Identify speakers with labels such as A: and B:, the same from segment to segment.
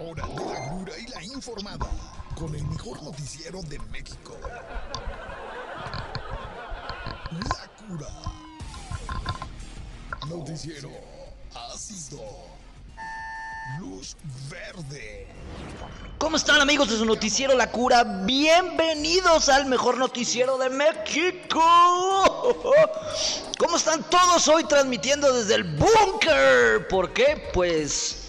A: hora de la dura y la informada con el mejor noticiero de México. La cura. Noticiero ácido. Luz verde.
B: ¿Cómo están amigos de su noticiero La Cura? Bienvenidos al mejor noticiero de México. ¿Cómo están todos hoy transmitiendo desde el búnker? ¿Por qué? Pues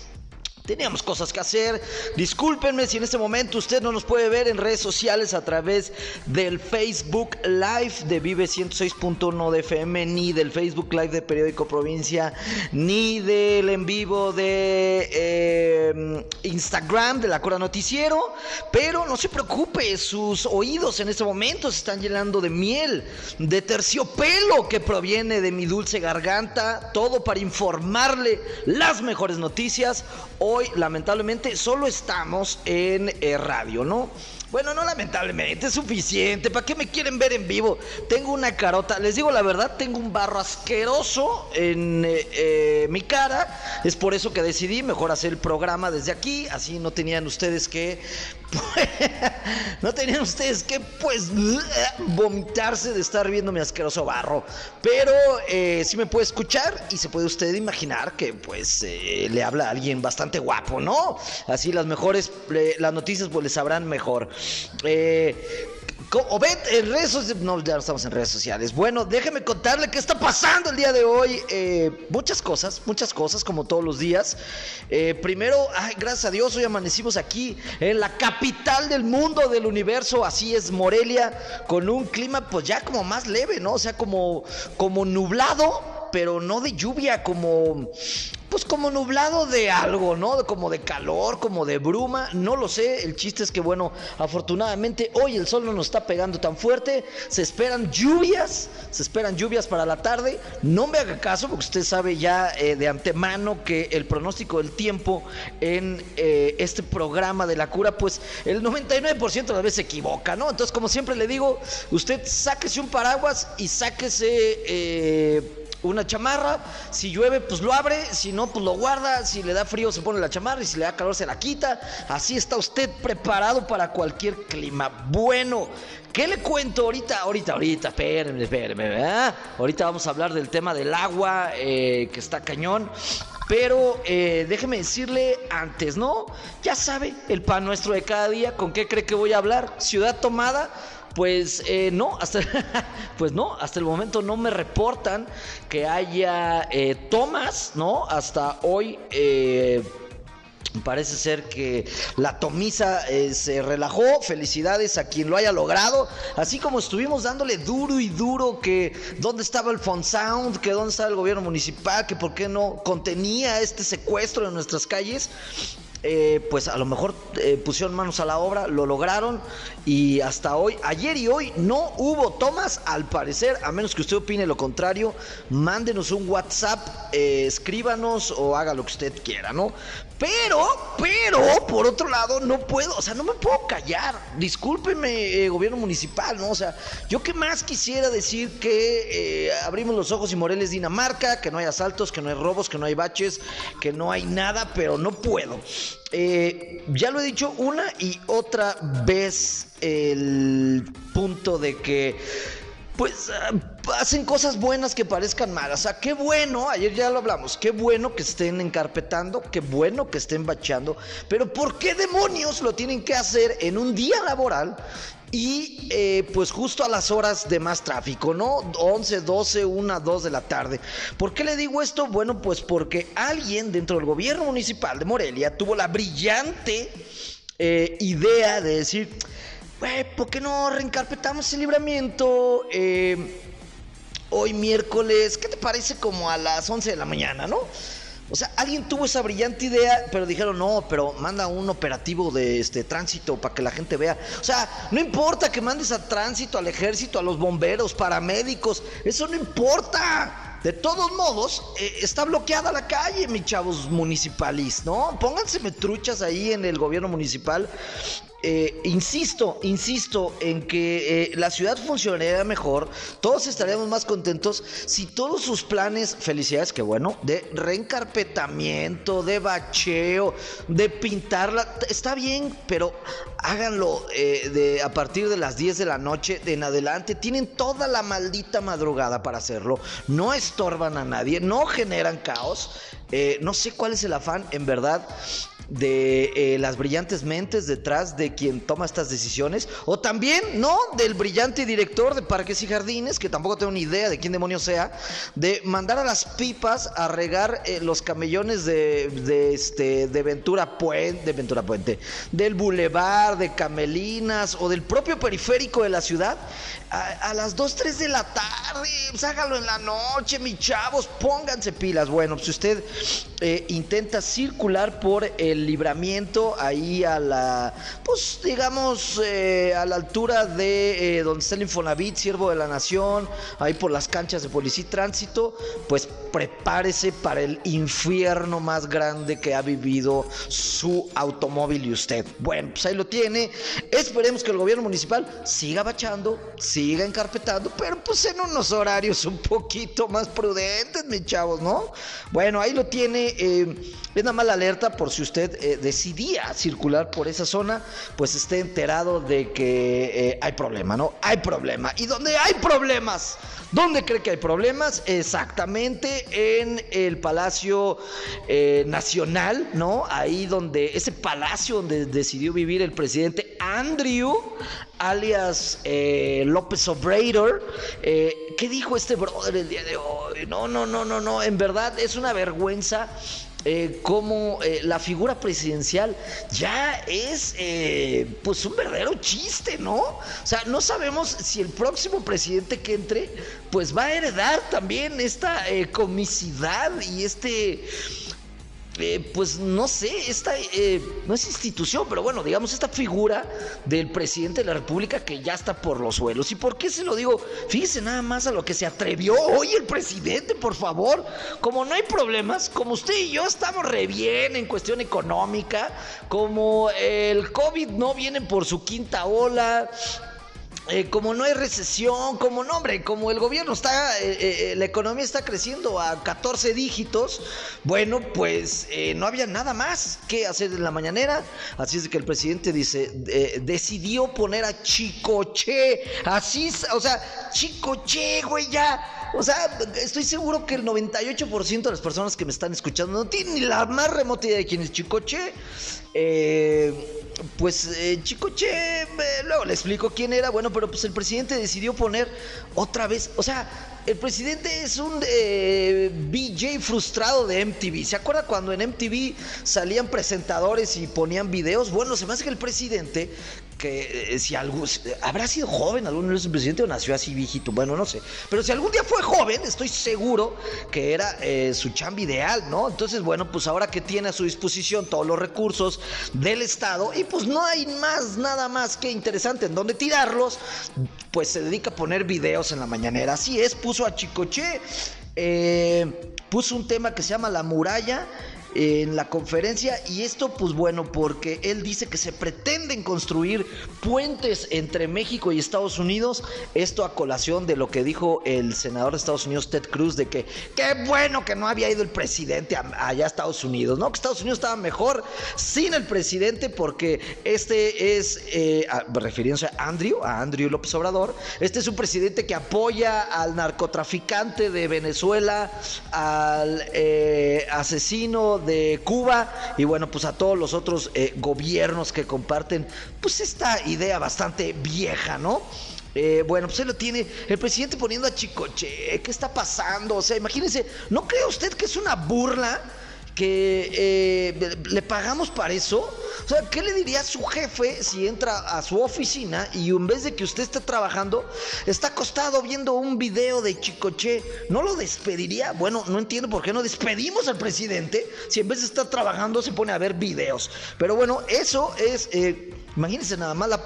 B: Teníamos cosas que hacer. Discúlpenme si en este momento usted no nos puede ver en redes sociales a través del Facebook Live de Vive 106.1 de FM, ni del Facebook Live de Periódico Provincia, ni del en vivo de eh, Instagram de la Cora Noticiero. Pero no se preocupe, sus oídos en este momento se están llenando de miel, de terciopelo que proviene de mi dulce garganta. Todo para informarle las mejores noticias lamentablemente solo estamos en eh, radio, ¿no? Bueno, no lamentablemente, es suficiente. ¿Para qué me quieren ver en vivo? Tengo una carota, les digo la verdad, tengo un barro asqueroso en eh, eh, mi cara. Es por eso que decidí mejor hacer el programa desde aquí. Así no tenían ustedes que. no tenían ustedes que, pues, vomitarse de estar viendo mi asqueroso barro. Pero eh, sí me puede escuchar y se puede usted imaginar que, pues, le habla a alguien bastante guapo, ¿no? Así las mejores, las noticias, pues les sabrán mejor. O ven en redes sociales. No, ya no estamos en redes sociales. Bueno, déjeme contarle qué está pasando el día de hoy. Eh, muchas cosas, muchas cosas, como todos los días. Eh, primero, gracias a Dios, hoy amanecimos aquí en la capital del mundo, del universo. Así es, Morelia, con un clima, pues ya como más leve, ¿no? O sea, como, como nublado, pero no de lluvia, como como nublado de algo, ¿no? Como de calor, como de bruma, no lo sé. El chiste es que, bueno, afortunadamente hoy el sol no nos está pegando tan fuerte. Se esperan lluvias, se esperan lluvias para la tarde. No me haga caso porque usted sabe ya eh, de antemano que el pronóstico del tiempo en eh, este programa de la cura, pues el 99% de las veces se equivoca, ¿no? Entonces, como siempre le digo, usted sáquese un paraguas y sáquese... Eh, una chamarra, si llueve pues lo abre, si no pues lo guarda, si le da frío se pone la chamarra y si le da calor se la quita. Así está usted preparado para cualquier clima. Bueno, ¿qué le cuento ahorita? Ahorita, ahorita, espérenme, espérenme, ¿verdad? Ahorita vamos a hablar del tema del agua, eh, que está cañón. Pero eh, déjeme decirle antes, ¿no? Ya sabe, el pan nuestro de cada día, ¿con qué cree que voy a hablar? Ciudad tomada pues eh, no, hasta, pues no, hasta el momento no me reportan que haya eh, tomas, ¿no? Hasta hoy eh, Parece ser que la tomisa se relajó. Felicidades a quien lo haya logrado. Así como estuvimos dándole duro y duro que dónde estaba el Sound, que dónde estaba el gobierno municipal, que por qué no contenía este secuestro en nuestras calles. Eh, pues a lo mejor eh, pusieron manos a la obra, lo lograron y hasta hoy, ayer y hoy no hubo tomas, al parecer, a menos que usted opine lo contrario, mándenos un WhatsApp, eh, escríbanos o haga lo que usted quiera, ¿no? Pero, pero, por otro lado, no puedo, o sea, no me puedo callar. Discúlpeme, gobierno municipal, ¿no? O sea, yo qué más quisiera decir que abrimos los ojos y Moreles Dinamarca, que no hay asaltos, que no hay robos, que no hay baches, que no hay nada, pero no puedo. Eh, ya lo he dicho una y otra vez el punto de que pues ah, hacen cosas buenas que parezcan malas. O sea, qué bueno, ayer ya lo hablamos, qué bueno que estén encarpetando, qué bueno que estén bacheando, pero ¿por qué demonios lo tienen que hacer en un día laboral y eh, pues justo a las horas de más tráfico, ¿no? 11, 12, 1, 2 de la tarde. ¿Por qué le digo esto? Bueno, pues porque alguien dentro del gobierno municipal de Morelia tuvo la brillante eh, idea de decir, güey, ¿por qué no reencarpetamos el libramiento? Eh, hoy miércoles, ¿qué te parece como a las 11 de la mañana, ¿no? O sea, alguien tuvo esa brillante idea, pero dijeron, no, pero manda un operativo de este tránsito para que la gente vea. O sea, no importa que mandes a tránsito, al ejército, a los bomberos, paramédicos, eso no importa. De todos modos, eh, está bloqueada la calle, mis chavos municipales, ¿no? Pónganse truchas ahí en el gobierno municipal eh, insisto, insisto en que eh, la ciudad funcionaría mejor, todos estaríamos más contentos si todos sus planes, felicidades, que bueno, de reencarpetamiento, de bacheo, de pintarla, está bien, pero háganlo eh, de, a partir de las 10 de la noche en adelante, tienen toda la maldita madrugada para hacerlo, no estorban a nadie, no generan caos, no sé cuál es el afán, en verdad de las brillantes mentes detrás de quien toma estas decisiones, o también, ¿no? Del brillante director de Parques y Jardines, que tampoco tengo ni idea de quién demonio sea, de mandar a las pipas a regar eh, los camellones de, de, este, de Ventura Puente, de Ventura Puente, del Boulevard, de Camelinas o del propio periférico de la ciudad, a, las 2, 3 de la tarde, pues hágalo en la noche, mis chavos, pónganse pilas. Bueno, si usted eh, intenta circular por el libramiento ahí a la, pues digamos, eh, a la altura de eh, donde está el Infonavit, Siervo de la Nación, ahí por las canchas de policía y tránsito, pues prepárese para el infierno más grande que ha vivido su automóvil y usted. Bueno, pues ahí lo tiene. Esperemos que el gobierno municipal siga bachando, siga encarpetando, pero pues en unos horarios un poquito más prudentes, mis chavos, ¿no? Bueno, ahí lo tiene. Eh, es una mala alerta por si usted eh, decidía circular por esa zona, pues esté enterado de que eh, hay problema, ¿no? Hay problema. ¿Y dónde hay problemas? ¿Dónde cree que hay problemas? Exactamente en el Palacio Nacional, ¿no? Ahí donde, ese palacio donde decidió vivir el presidente Andrew, alias eh, López Obrador. Eh, ¿Qué dijo este brother el día de hoy? No, no, no, no, no. En verdad es una vergüenza. Eh, como la figura presidencial ya es pues un verdadero chiste, ¿no? O sea, no sabemos si el próximo presidente que entre pues va a heredar también esta comicidad y este eh, pues no sé, esta eh, no es institución, pero bueno, digamos, esta figura del presidente de la República que ya está por los suelos. ¿Y por qué se lo digo? Fíjese nada más a lo que se atrevió hoy el presidente, por favor. Como no hay problemas, como usted y yo estamos re bien en cuestión económica, como el COVID no viene por su quinta ola, eh, como no hay recesión, como no, hombre, como el gobierno está, eh, eh, la economía está creciendo a 14 dígitos, bueno, pues no había nada más que hacer en la mañanera. Así es que el presidente dice, decidió poner a Chicoche, así, o sea, Chicoche, güey, ya. O sea, estoy seguro que el 98% de las personas que me están escuchando no tienen ni la más remota idea de quién es Chicoche. Eh pues eh, Chicoche, eh, luego le explico quién era, bueno, pero pues el presidente decidió poner otra vez, o sea, el presidente es un eh, BJ frustrado de MTV. ¿Se acuerda cuando en MTV salían presentadores y ponían videos? Bueno, se me hace que el presidente que eh, si algún, habrá sido joven algún de presidente o nació así viejito, bueno, no sé. Pero si algún día fue joven, estoy seguro que era eh, su chamba ideal, ¿no? Entonces, bueno, pues ahora que tiene a su disposición todos los recursos del Estado y pues no hay más, nada más que interesante en dónde tirarlos, pues se dedica a poner videos en la mañanera. Así es, puso a Chicoche, eh, puso un tema que se llama La Muralla en la conferencia. Y esto pues bueno porque él dice que se pretenden construir puentes entre México y Estados Unidos, esto a colación de lo que dijo el senador de Estados Unidos Ted Cruz de que qué bueno que no había ido el presidente allá a Estados Unidos, ¿no? Que Estados Unidos estaba mejor sin el presidente porque este es, eh, refiriéndose a Andrew, a Andrew López Obrador, este es un presidente que apoya al narcotraficante de Venezuela, al eh, asesino de Cuba y bueno, pues a todos los otros eh, gobiernos que comparten pues esta idea bastante vieja, ¿no? Eh, bueno, pues él lo tiene el presidente poniendo a Chicoche. ¿Qué está pasando? O sea, imagínense, ¿no cree usted que es una burla? que eh, le pagamos para eso. O sea, ¿qué le diría a su jefe si entra a su oficina y en vez de que usted esté trabajando, está acostado viendo un video de Chicoche? ¿No lo despediría? Bueno, no entiendo por qué no despedimos al presidente si en vez de estar trabajando se pone a ver videos. Pero bueno, eso es, eh, imagínense nada más la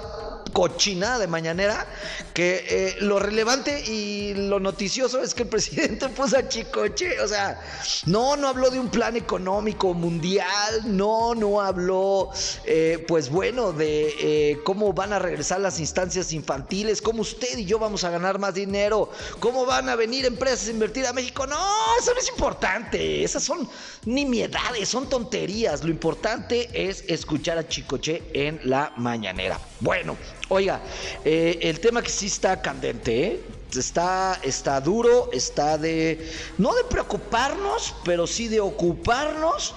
B: cochinada de mañanera, que eh, lo relevante y lo noticioso es que el presidente puso a Chicoche, o sea, no, no habló de un plan económico mundial, no, no habló eh, pues bueno, de eh, cómo van a regresar las instancias infantiles, cómo usted y yo vamos a ganar más dinero, cómo van a venir empresas a invertir a México. No, eso no es importante, esas son nimiedades, son tonterías. Lo importante es escuchar a Chicoche en la mañanera. Bueno, oiga, eh, el tema que sí está candente, ¿eh? Está, está duro, está de, no de preocuparnos, pero sí de ocuparnos.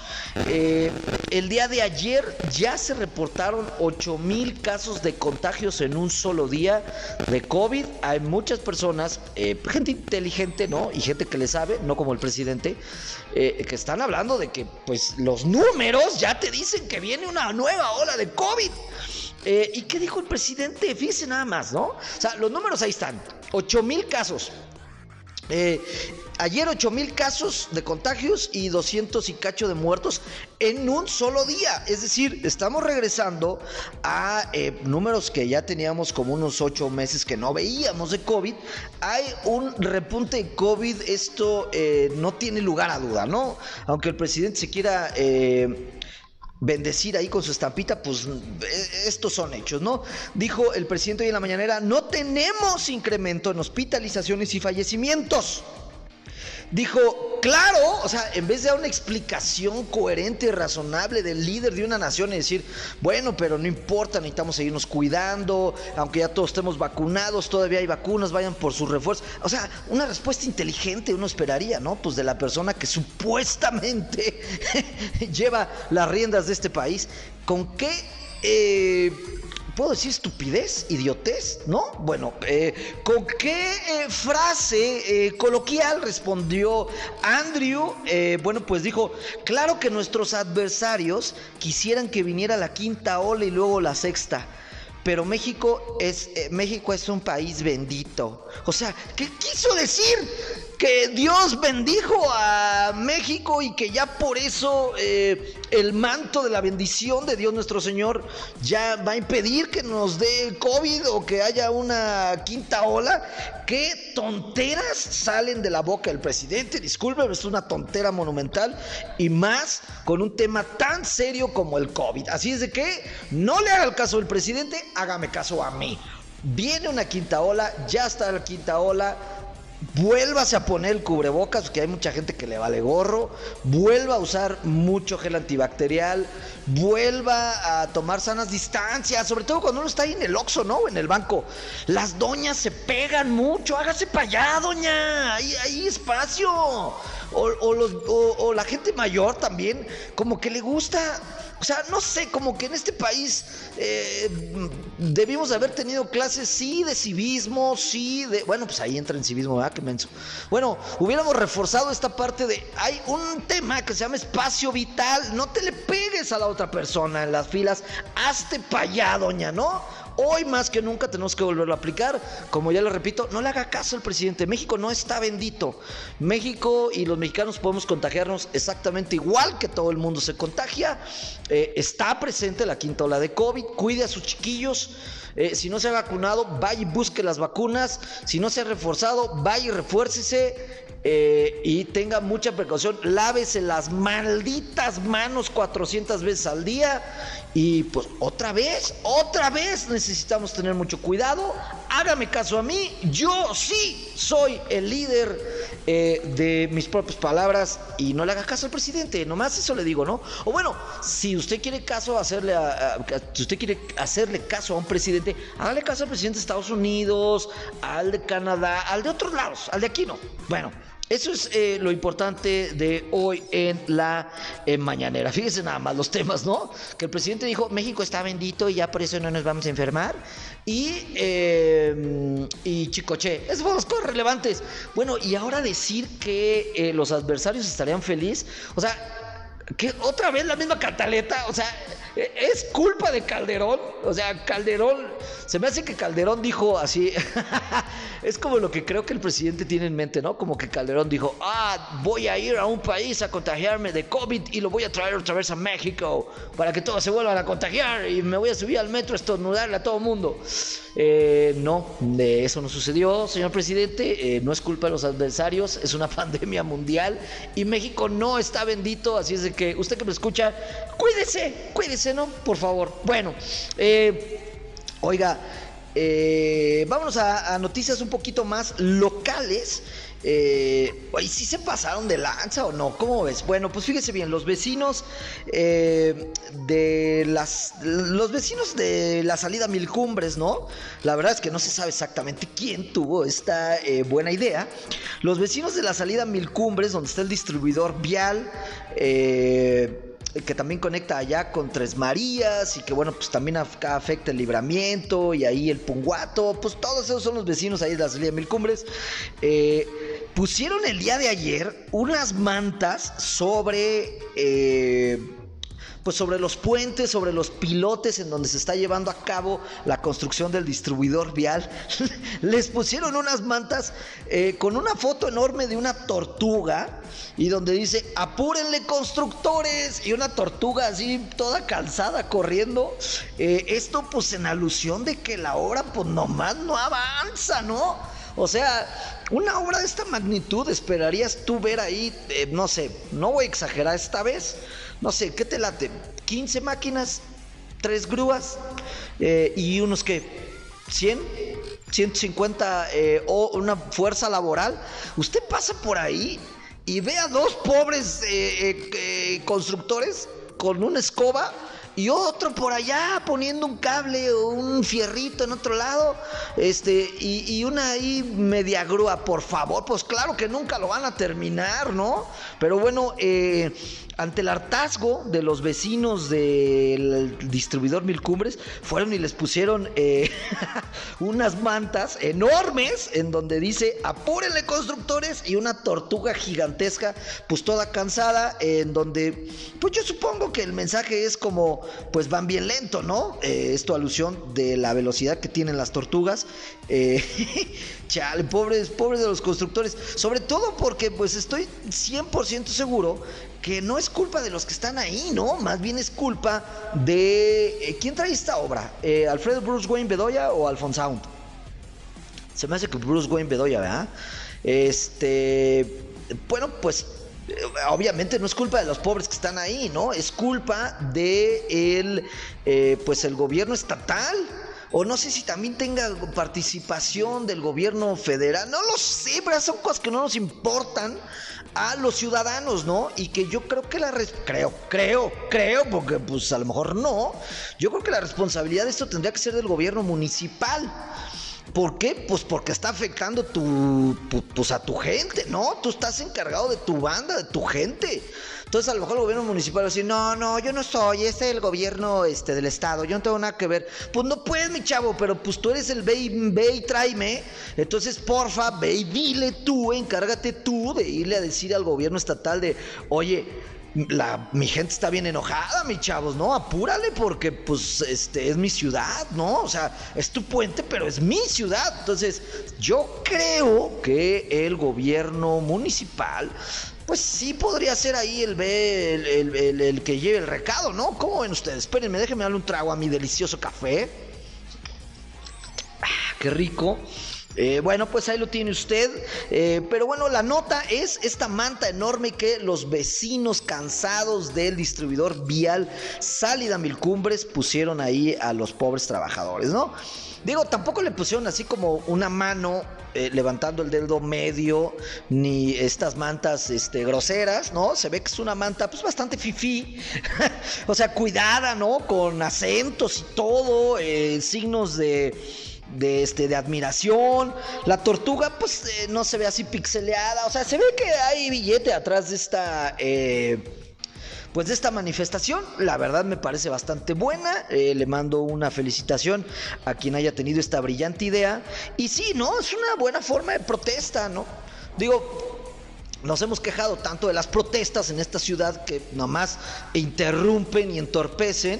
B: Eh, el día de ayer ya se reportaron 8 mil casos de contagios en un solo día de COVID. Hay muchas personas, eh, gente inteligente, ¿no? Y gente que le sabe, no como el presidente, eh, que están hablando de que pues los números ya te dicen que viene una nueva ola de COVID. Eh, ¿Y qué dijo el presidente? Fíjese nada más, ¿no? O sea, los números ahí están. 8 mil casos. Eh, ayer 8 mil casos de contagios y 200 y cacho de muertos en un solo día. Es decir, estamos regresando a eh, números que ya teníamos como unos 8 meses que no veíamos de COVID. Hay un repunte de COVID, esto no tiene lugar a duda, ¿no? Aunque el presidente se quiera bendecir ahí con su estampita, pues eh, estos son hechos, ¿no? Dijo el presidente hoy en la mañanera, no tenemos incremento en hospitalizaciones y fallecimientos dijo, claro, o sea, en vez de dar una explicación coherente y razonable del líder de una nación y decir, bueno, pero no importa, necesitamos seguirnos cuidando, aunque ya todos estemos vacunados, todavía hay vacunas, vayan por sus refuerzos. O sea, una respuesta inteligente uno esperaría, ¿no? Pues de la persona que supuestamente lleva las riendas de este país. ¿Con qué... Eh, ¿Puedo decir estupidez, idiotez? ¿No? Bueno, eh, ¿con qué eh, frase eh, coloquial respondió Andrew? bueno, pues dijo, claro que nuestros adversarios quisieran que viniera la quinta ola y luego la sexta pero México es, México es un país bendito. O sea, ¿qué quiso decir? Que Dios bendijo a México y que ya por eso eh, el manto de la bendición de Dios nuestro Señor ya va a impedir que nos dé COVID o que haya una quinta ola. ¿Qué tonteras salen de la boca del presidente? Disculpe, es una tontera monumental y más con un tema tan serio como el COVID. Así es de que no le haga el caso al presidente, hágame caso a mí. Viene una quinta ola, ya está la quinta ola Vuélvase a poner el cubrebocas, porque hay mucha gente que le vale gorro. Vuelva a usar mucho gel antibacterial. Vuelva a tomar sanas distancias, sobre todo cuando uno está ahí en el Oxxo, ¿no? En el banco. Las doñas se pegan mucho. Hágase para allá, doña. Hay, espacio. O la gente mayor también, como que le gusta o sea, no sé, como que en este país eh, debimos haber tenido clases, sí, de civismo, sí, de... Bueno, pues ahí entra en civismo, ¿verdad? Qué menso. Bueno, hubiéramos reforzado esta parte de... Hay un tema que se llama espacio vital. No te le pegues a la otra persona en las filas. Hazte para allá, doña, ¿no? Hoy más que nunca tenemos que volverlo a aplicar. Como ya lo repito, no le haga caso al presidente. México no está bendito. México y los mexicanos podemos contagiarnos exactamente igual que todo el mundo se contagia. Eh, está presente la quinta ola de COVID. Cuide a sus chiquillos. Eh, si no se ha vacunado, vaya y busque las vacunas. Si no se ha reforzado, vaya y refuércese. Eh, y tenga mucha precaución, lávese las malditas manos 400 veces al día y pues otra vez, otra vez necesitamos tener mucho cuidado, hágame caso a mí, yo sí soy el líder eh, de mis propias palabras y no le haga caso al presidente, nomás eso le digo, ¿no? O bueno, si usted quiere caso hacerle si usted quiere hacerle caso a un presidente, hágale caso al presidente de Estados Unidos, al de Canadá, al de otros lados, al de aquí no. Bueno, eso es eh, lo importante de hoy en la mañanera. Fíjense nada más los temas, ¿no? Que el presidente dijo, México está bendito y ya por eso no nos vamos a enfermar. Y, eh, y Chicoche, esos fueron los cosas relevantes. Bueno, y ahora decir que eh, los adversarios estarían felices, o sea, que otra vez la misma cataleta, o sea, es culpa de Calderón, o sea, Calderón, se me hace que Calderón dijo así, es como lo que creo que el presidente tiene en mente, ¿no? Como que Calderón dijo, ah, voy a ir a un país a contagiarme de COVID y lo voy a traer otra vez a México para que todos se vuelvan a contagiar y me voy a subir al metro a estornudarle a todo el mundo. Eh, no, de eso no sucedió, señor presidente, eh, no es culpa de los adversarios, es una pandemia mundial y México no está bendito, así es de usted que me escucha, cuídese, cuídese ¿no? Por favor. Bueno, eh, oiga, eh, vámonos a noticias un poquito más locales. Eh, ¿Y si se pasaron de lanza o no? ¿Cómo ves? Bueno, pues fíjese bien, los vecinos eh, de las. Los vecinos de la salida Mil Cumbres, ¿no? La verdad es que no se sabe exactamente quién tuvo esta eh, buena idea. Los vecinos de la salida Mil Cumbres, donde está el distribuidor vial. Eh que también conecta allá con Tres Marías y que bueno, pues también afecta el libramiento y ahí el Punguato, pues todos esos son los vecinos ahí de la salida Mil Cumbres. Eh, pusieron el día de ayer unas mantas sobre... Eh, pues sobre los puentes, sobre los pilotes en donde se está llevando a cabo la construcción del distribuidor vial, les pusieron unas mantas eh, con una foto enorme de una tortuga y donde dice, apúrenle constructores, y una tortuga así toda cansada corriendo. Eh, esto pues en alusión de que la obra pues nomás no avanza, ¿no? O sea, una obra de esta magnitud esperarías tú ver ahí, eh, no sé, no voy a exagerar esta vez, no sé, ¿qué te late? 15 máquinas, 3 grúas eh, y unos que 100, 150 eh, o una fuerza laboral. Usted pasa por ahí y ve a dos pobres eh, constructores con una escoba y otro por allá poniendo un cable o un fierrito en otro lado, este, y, una ahí media grúa, por favor, pues claro que nunca lo van a terminar, ¿no? Pero bueno, eh, ante el hartazgo de los vecinos del distribuidor Mil Cumbres, fueron y les pusieron eh, unas mantas enormes en donde dice apúrenle constructores y una tortuga gigantesca, pues toda cansada, en donde, pues yo supongo que el mensaje es como, pues van bien lento, ¿no? Eh, esto alusión de la velocidad que tienen las tortugas. Eh, chale, pobres, pobres de los constructores, sobre todo porque pues estoy 100% seguro que no es culpa de los que están ahí, ¿no? Más bien es culpa de... Eh, ¿Quién trae esta obra? Eh, ¿Alfredo Bruce Wayne Bedoya o Alphonse Sound? Se me hace que Bruce Wayne Bedoya, ¿verdad? Este... Bueno, pues obviamente no es culpa de los pobres que están ahí, ¿no? Es culpa de el, pues el gobierno estatal. O no sé si también tenga participación del gobierno federal. No lo sé, pero son cosas que no nos importan a los ciudadanos, ¿no? Y que yo creo que la creo, creo, creo, porque pues a lo mejor no. Yo creo que la responsabilidad de esto tendría que ser del gobierno municipal. ¿Por qué? Pues porque está afectando tu, pues a tu gente, ¿no? Tú estás encargado de tu banda, de tu gente. Entonces a lo mejor el gobierno municipal va a decir, no, no, yo no soy, es el gobierno este, del estado, yo no tengo nada que ver. Pues no puedes, mi chavo, pero pues tú eres el ve y, ve y tráeme. Entonces, porfa, ve y dile tú, encárgate tú de irle a decir al gobierno estatal de, oye, la, mi gente está bien enojada, mi chavos, ¿no? Apúrale porque pues este es mi ciudad, ¿no? O sea, es tu puente, pero es mi ciudad. Entonces, yo creo que el gobierno municipal pues sí podría ser ahí el, el, el, que lleve el recado, ¿no? ¿Cómo ven ustedes? Espérenme, déjenme darle un trago a mi delicioso café. Ah, qué rico. Eh, bueno, pues ahí lo tiene usted. Eh, pero bueno, la nota es esta manta enorme que los vecinos cansados del distribuidor vial Sálida Milcumbres pusieron ahí a los pobres trabajadores, ¿no? Digo, tampoco le pusieron así como una mano eh, levantando el dedo medio, ni estas mantas este, groseras, ¿no? Se ve que es una manta pues bastante fifí, o sea, cuidada, ¿no? Con acentos y todo, signos de de, este, de admiración. La tortuga, pues eh, no se ve así pixeleada. O sea, se ve que hay billete atrás de esta. Eh, pues de esta manifestación, la verdad me parece bastante buena. Eh, le mando una felicitación a quien haya tenido esta brillante idea. Y sí, ¿no? Es una buena forma de protesta, ¿no? Digo, nos hemos quejado tanto de las protestas en esta ciudad que nomás interrumpen y entorpecen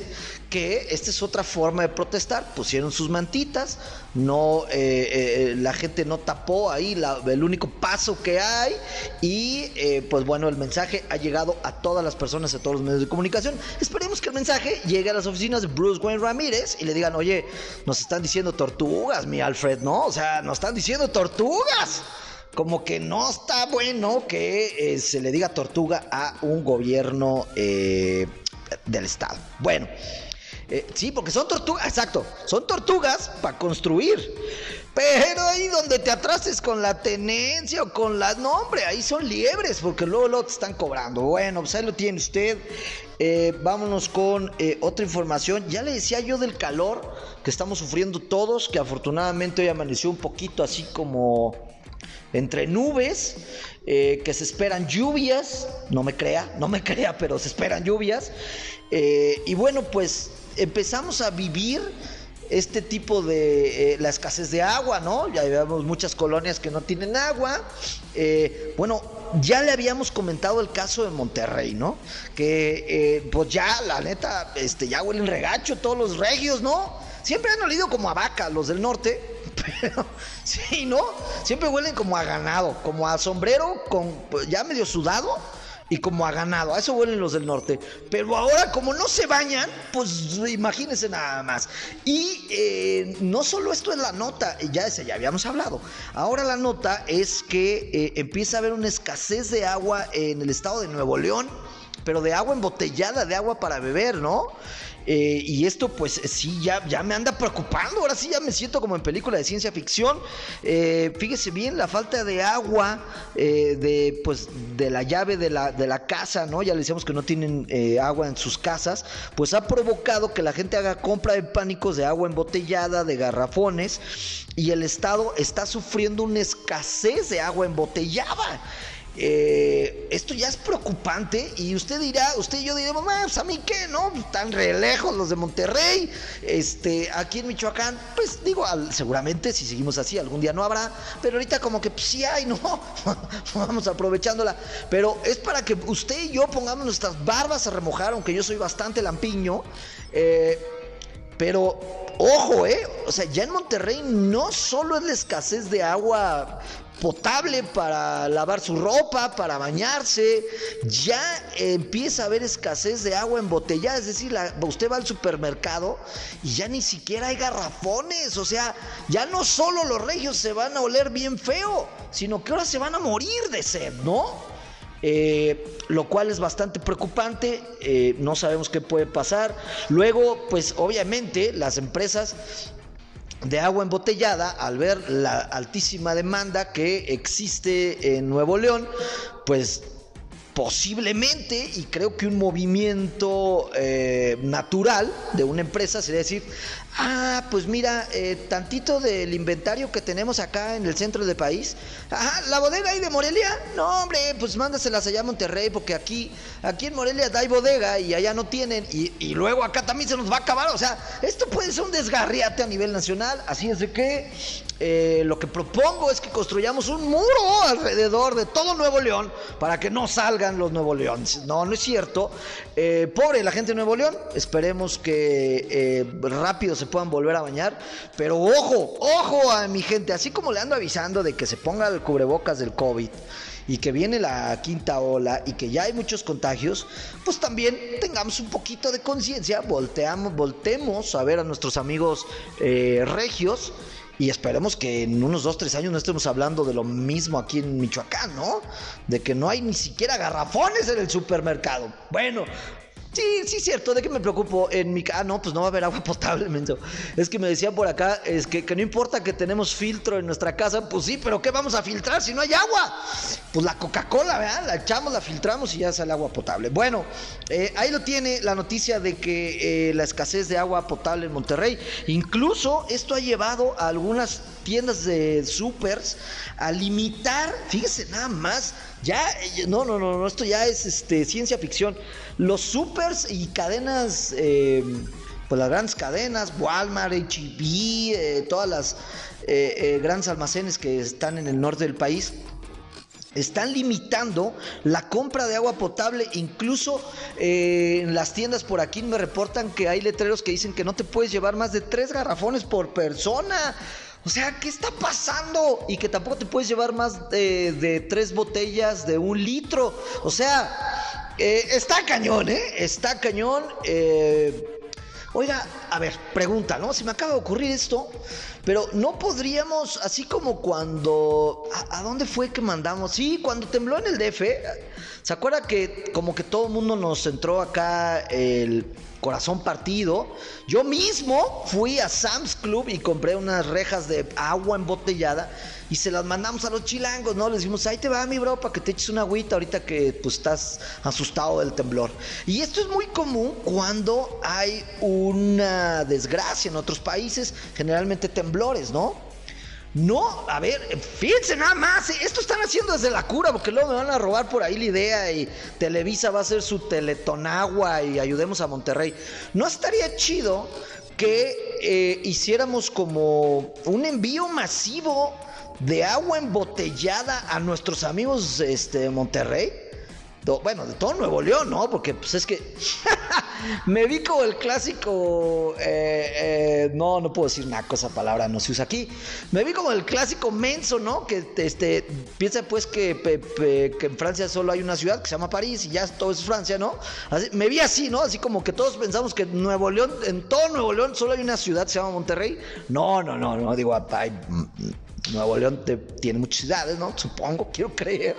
B: que esta es otra forma de protestar. Pusieron sus mantitas, no, eh, eh, la gente no tapó ahí el único paso que hay y eh, pues bueno, el mensaje ha llegado a todas las personas, a todos los medios de comunicación. Esperemos que el mensaje llegue a las oficinas de Bruce Wayne Ramírez y le digan, oye, nos están diciendo tortugas, mi Alfred, ¿no? O sea, nos están diciendo tortugas. Como que no está bueno que eh, se le diga tortuga a un gobierno eh, del Estado. Bueno, eh, sí, porque son tortugas, exacto, son tortugas para construir. Pero ahí donde te atrases con la tenencia o con la... No, hombre, ahí son liebres porque luego, lo te están cobrando. Bueno, pues ahí lo tiene usted. vámonos con otra información. Ya le decía yo del calor que estamos sufriendo todos, que afortunadamente hoy amaneció un poquito así como entre nubes, eh, que se esperan lluvias, no me crea, no me crea, pero se esperan lluvias. Eh, y bueno, pues empezamos a vivir este tipo de eh, la escasez de agua, ¿no? Ya vemos muchas colonias que no tienen agua. bueno, ya le habíamos comentado el caso de Monterrey, ¿no? Que pues ya, la neta, este, ya huelen regacho todos los regios, ¿no? Siempre han olido como a vaca los del norte, pero sí, ¿no? Siempre huelen como a ganado, como a sombrero con pues, ya medio sudado y como a ganado. A eso huelen los del norte. Pero ahora, como no se bañan, pues imagínense nada más. Y eh, no solo esto es la nota, ya, ya habíamos hablado. Ahora la nota es que eh, empieza a haber una escasez de agua en el estado de Nuevo León, pero de agua embotellada, de agua para beber, ¿no? Eh, y esto pues sí, ya, ya me anda preocupando, ahora sí ya me siento como en película de ciencia ficción. Eh, fíjese bien, la falta de agua eh, de, pues, de la llave de la, de la casa, ¿no? Ya le decíamos que no tienen agua en sus casas, pues ha provocado que la gente haga compra de pánicos de agua embotellada, de garrafones, y el Estado está sufriendo una escasez de agua embotellada. Eh, esto ya es preocupante y usted dirá, usted y yo diremos, pues a mí qué, ¿no? Están re lejos los de Monterrey, este, aquí en Michoacán, pues digo, seguramente si seguimos así algún día no habrá, pero ahorita como que pues, sí hay, ¿no? Vamos aprovechándola, pero es para que usted y yo pongamos nuestras barbas a remojar, aunque yo soy bastante lampiño, eh, pero ojo, ¿eh? O sea, ya en Monterrey no solo es la escasez de agua potable para lavar su ropa, para bañarse. Ya empieza a haber escasez de agua embotellada, es decir, usted va al supermercado y ya ni siquiera hay garrafones, o sea, ya no solo los regios se van a oler bien feo, sino que ahora se van a morir de sed, ¿no? Eh, lo cual es bastante preocupante, eh, no sabemos qué puede pasar. Luego, pues obviamente las empresas de agua embotellada, al ver la altísima demanda que existe en Nuevo León, pues posiblemente, y creo que un movimiento eh, natural de una empresa sería decir, ah, pues mira, eh, tantito del inventario que tenemos acá en el centro del país, ajá, la bodega ahí de Morelia, no hombre, pues mándaselas allá a Monterrey, porque aquí, aquí en Morelia hay bodega y allá no tienen, y, luego acá también se nos va a acabar, o sea, esto puede ser un desgarriate a nivel nacional, así es de que eh, lo que propongo es que construyamos un muro alrededor de todo Nuevo León para que no salgan los Nuevo Leones. No, no es cierto. Eh, pobre la gente de Nuevo León. Esperemos que eh, rápido se puedan volver a bañar. Pero ojo, ojo a mi gente. Así como le ando avisando de que se ponga el cubrebocas del COVID y que viene la quinta ola y que ya hay muchos contagios, pues también tengamos un poquito de conciencia, voltemos a ver a nuestros amigos regios y esperemos que en unos dos, tres años no estemos hablando de lo mismo aquí en Michoacán, ¿no? De que no hay ni siquiera garrafones en el supermercado. Bueno, Sí, sí, cierto. ¿De qué me preocupo? En mi ah, no, pues no va a haber agua potable, menso. Es que me decían por acá, es que, que, no importa que tenemos filtro en nuestra casa, pues sí, pero ¿qué vamos a filtrar si no hay agua? Pues la Coca-Cola, ¿verdad? La echamos, la filtramos y ya sale agua potable. Bueno, eh, ahí lo tiene la noticia de que eh, la escasez de agua potable en Monterrey. Incluso esto ha llevado a algunas tiendas de supers a limitar, fíjese nada más, ya, eh, no, no, no, esto ya es este, ciencia ficción. Los supers y cadenas, eh, pues las grandes cadenas, Walmart, HB, e eh, todas las grandes almacenes que están en el norte del país, están limitando la compra de agua potable. Incluso en las tiendas por aquí me reportan que hay letreros que dicen que no te puedes llevar más de tres garrafones por persona. O sea, ¿qué está pasando? Y que tampoco te puedes llevar más de, tres botellas de un litro. O sea, eh, está cañón, ¿eh? Está cañón. Eh, Oiga, a ver, pregunta, ¿no? Se me acaba de ocurrir esto, pero no podríamos, así como cuando... ¿A, dónde fue que mandamos? Sí, cuando tembló en el DF. ¿Se acuerda que como que todo el mundo nos entró acá el corazón partido? Yo mismo fui a Sam's Club y compré unas rejas de agua embotellada y se las mandamos a los chilangos, ¿no? Les dijimos, ahí te va mi bro, para que te eches una agüita ahorita que pues estás asustado del temblor. Y esto es muy común cuando hay una desgracia en otros países, generalmente temblores, ¿no? No, a ver, fíjense nada más, ¿eh? esto están haciendo desde la cura, porque luego me van a robar por ahí la idea y Televisa va a hacer su teletonagua y ayudemos a Monterrey. ¿No estaría chido que eh, hiciéramos como un envío masivo de agua embotellada a nuestros amigos este, de Monterrey. bueno, de todo Nuevo León, ¿no? Porque pues es que me vi como el clásico, eh, eh, no, no puedo decir una cosa, palabra no se usa aquí. Me vi como el clásico menso, ¿no? Que este, piensa pues que, que en Francia solo hay una ciudad que se llama París y ya todo es Francia, ¿no? me vi así, ¿no? Así como que todos pensamos que Nuevo León, en todo Nuevo León solo hay una ciudad que se llama Monterrey. No, no, no, no, digo, hay Nuevo León tiene muchas ciudades, ¿no? Supongo, quiero creer.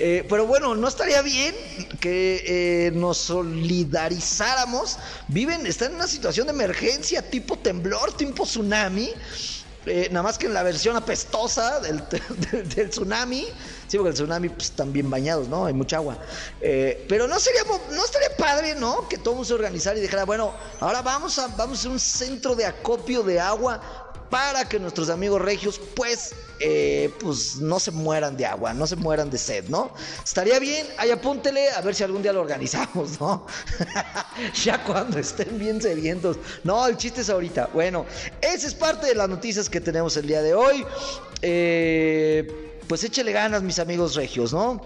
B: Eh, pero bueno, no estaría bien que eh, nos solidarizáramos. Viven, están en una situación de emergencia tipo temblor, tipo tsunami. Eh, nada más que en la versión apestosa del, tsunami. Sí, porque el tsunami pues, están bien bañados, ¿no? Hay mucha agua. pero no sería, no estaría padre, ¿no? Que todo se organizara y dijera, bueno, ahora vamos a, vamos a un centro de acopio de agua para que nuestros amigos regios pues, eh, pues no se mueran de agua, no se mueran de sed, ¿no? Estaría bien, ahí apúntele a ver si algún día lo organizamos, ¿no? ya cuando estén bien sedientos. No, el chiste es ahorita. Bueno, esa es parte de las noticias que tenemos el día de hoy. Eh, pues échele ganas, mis amigos regios, ¿no?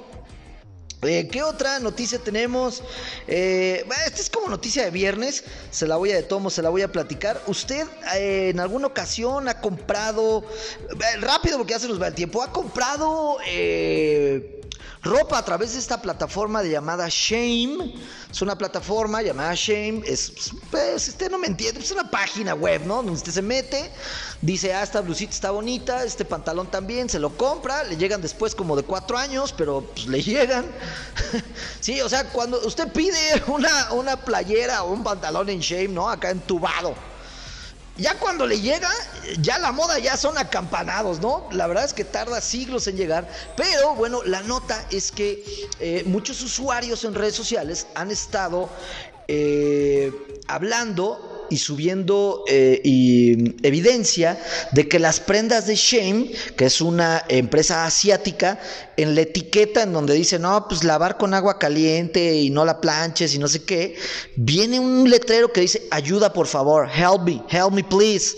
B: Eh, ¿Qué otra noticia tenemos? Eh, esta es como noticia de viernes, se la voy a de tomo, se la voy a platicar. ¿Usted eh, en alguna ocasión ha comprado, rápido porque ya se nos va el tiempo, ha comprado ropa a través de esta plataforma de llamada Shame. Es una plataforma llamada Shame. Es, pues, usted no me entiende, es una página web, ¿no? Donde usted se mete, dice, ah, esta blusita está bonita, este pantalón también, se lo compra, le llegan después como de cuatro años, pero pues le llegan. sí, o sea, cuando usted pide una, una playera o un pantalón en Shame, ¿no? Acá entubado ya cuando le llega, ya la moda ya son acampanados, ¿no? La verdad es que tarda siglos en llegar, pero bueno, la nota es que eh, muchos usuarios en redes sociales han estado eh, hablando y subiendo eh, y evidencia de que las prendas de Shame, que es una empresa asiática, en la etiqueta en donde dice, no, pues lavar con agua caliente y no la planches y no sé qué, viene un letrero que dice, ayuda por favor, help me, help me please.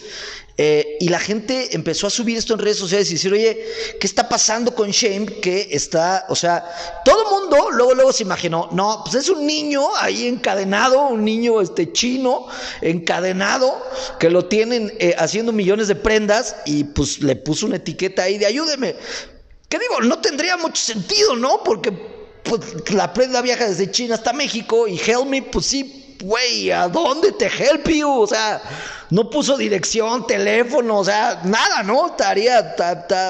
B: Eh, y la gente empezó a subir esto en redes sociales y decir, oye, ¿qué está pasando con Shame? Que está, o sea, todo el mundo luego, luego se imaginó, no, pues es un niño ahí encadenado, un niño este chino encadenado, que lo tienen eh, haciendo millones de prendas y pues le puso una etiqueta ahí de ayúdeme. ¿Qué digo? No tendría mucho sentido, ¿no? Porque pues, la prenda viaja desde China hasta México y Help Me, pues sí, güey, ¿a dónde te help you? O sea no puso dirección, teléfono, o sea, nada, ¿no? Estaría,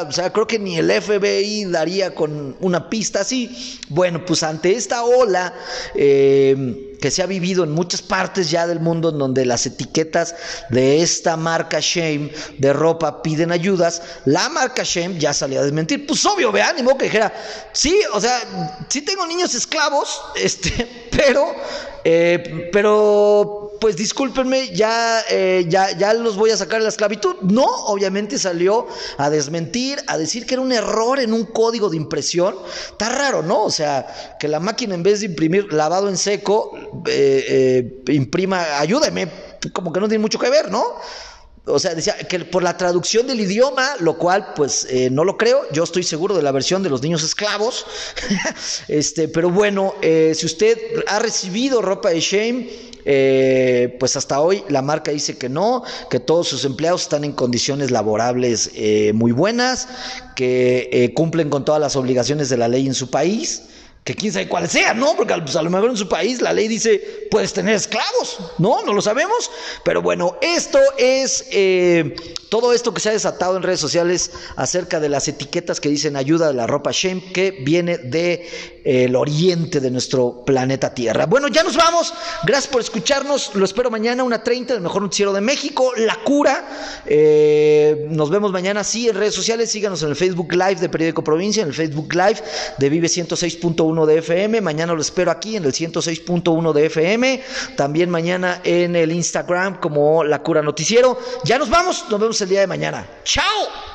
B: o sea, creo que ni el FBI daría con una pista así. Bueno, pues ante esta ola eh, que se ha vivido en muchas partes ya del mundo, en donde las etiquetas de esta marca Shame de ropa piden ayudas, la marca Shame ya salió a desmentir. Pues obvio, ve ánimo que dijera, sí, o sea, sí tengo niños esclavos, este, pero, eh, pero, pues discúlpenme, ya, eh, ya, los voy a sacar de la esclavitud. No, obviamente salió a desmentir, a decir que era un error en un código de impresión. Está raro, ¿no? O sea, que la máquina en vez de imprimir lavado en seco, eh, eh, imprima, ayúdeme, como que no tiene mucho que ver, ¿no? O sea, decía que por la traducción del idioma, lo cual pues eh, no lo creo, yo estoy seguro de la versión de los niños esclavos, este, pero bueno, si usted ha recibido ropa de Shame, eh, pues hasta hoy la marca dice que no, que todos sus empleados están en condiciones laborables eh, muy buenas, que eh, cumplen con todas las obligaciones de la ley en su país. Que quién sabe cuál sea, ¿no? Porque pues, a lo mejor en su país la ley dice, puedes tener esclavos, ¿no? No lo sabemos. Pero bueno, esto es eh, todo esto que se ha desatado en redes sociales acerca de las etiquetas que dicen ayuda de la ropa Shame, que viene del de, eh, oriente de nuestro planeta Tierra. Bueno, ya nos vamos. Gracias por escucharnos. Lo espero mañana, una 30, del mejor noticiero de México, La Cura. Eh, nos vemos mañana, sí, en redes sociales. Síganos en el Facebook Live de Periódico Provincia, en el Facebook Live de Vive 106.1 de FM. Mañana lo espero aquí en el 106.1 de FM. También mañana en el Instagram como La Cura Noticiero. Ya nos vamos. Nos vemos el día de mañana. ¡Chao!